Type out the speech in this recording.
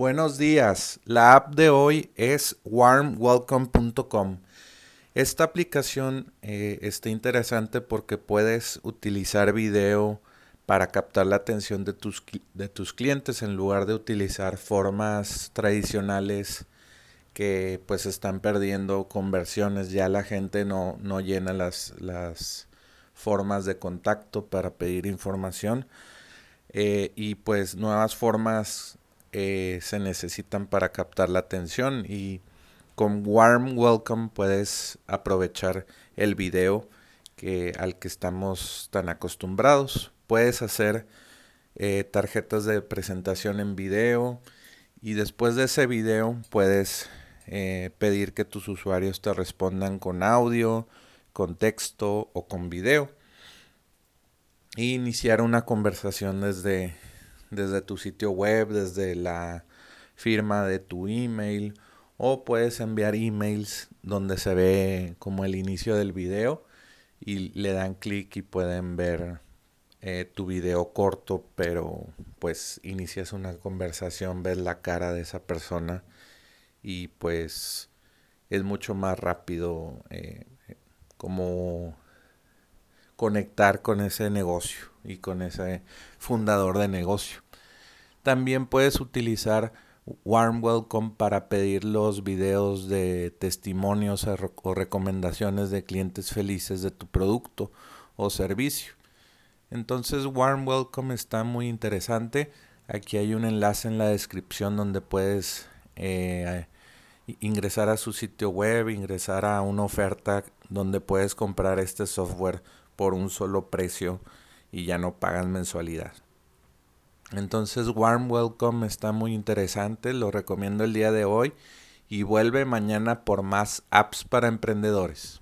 Buenos días, la app de hoy es warmwelcome.com. Esta aplicación eh, está interesante porque puedes utilizar video para captar la atención de tus, de tus clientes en lugar de utilizar formas tradicionales que pues están perdiendo conversiones. Ya la gente no, no llena las, las formas de contacto para pedir información. Eh, y pues nuevas formas eh, se necesitan para captar la atención y con Warm Welcome puedes aprovechar el video que, al que estamos tan acostumbrados. Puedes hacer eh, tarjetas de presentación en video y después de ese video puedes pedir que tus usuarios te respondan con audio, con texto o con video iniciar una conversación desde, desde tu sitio web, desde la firma de tu email o puedes enviar emails donde se ve como el inicio del video y le dan clic y pueden ver eh, tu video corto, pero pues inicias una conversación, ves la cara de esa persona y pues es mucho más rápido eh, como conectar con ese negocio y con ese fundador de negocio. También puedes utilizar Warm Welcome para pedir los videos de testimonios o recomendaciones de clientes felices de tu producto o servicio. Entonces Warm Welcome está muy interesante. Aquí hay un enlace en la descripción donde puedes eh, ingresar a su sitio web, ingresar a una oferta donde puedes comprar este software por un solo precio y ya no pagan mensualidad. Entonces Warm Welcome está muy interesante, lo recomiendo el día de hoy y vuelve mañana por más apps para emprendedores.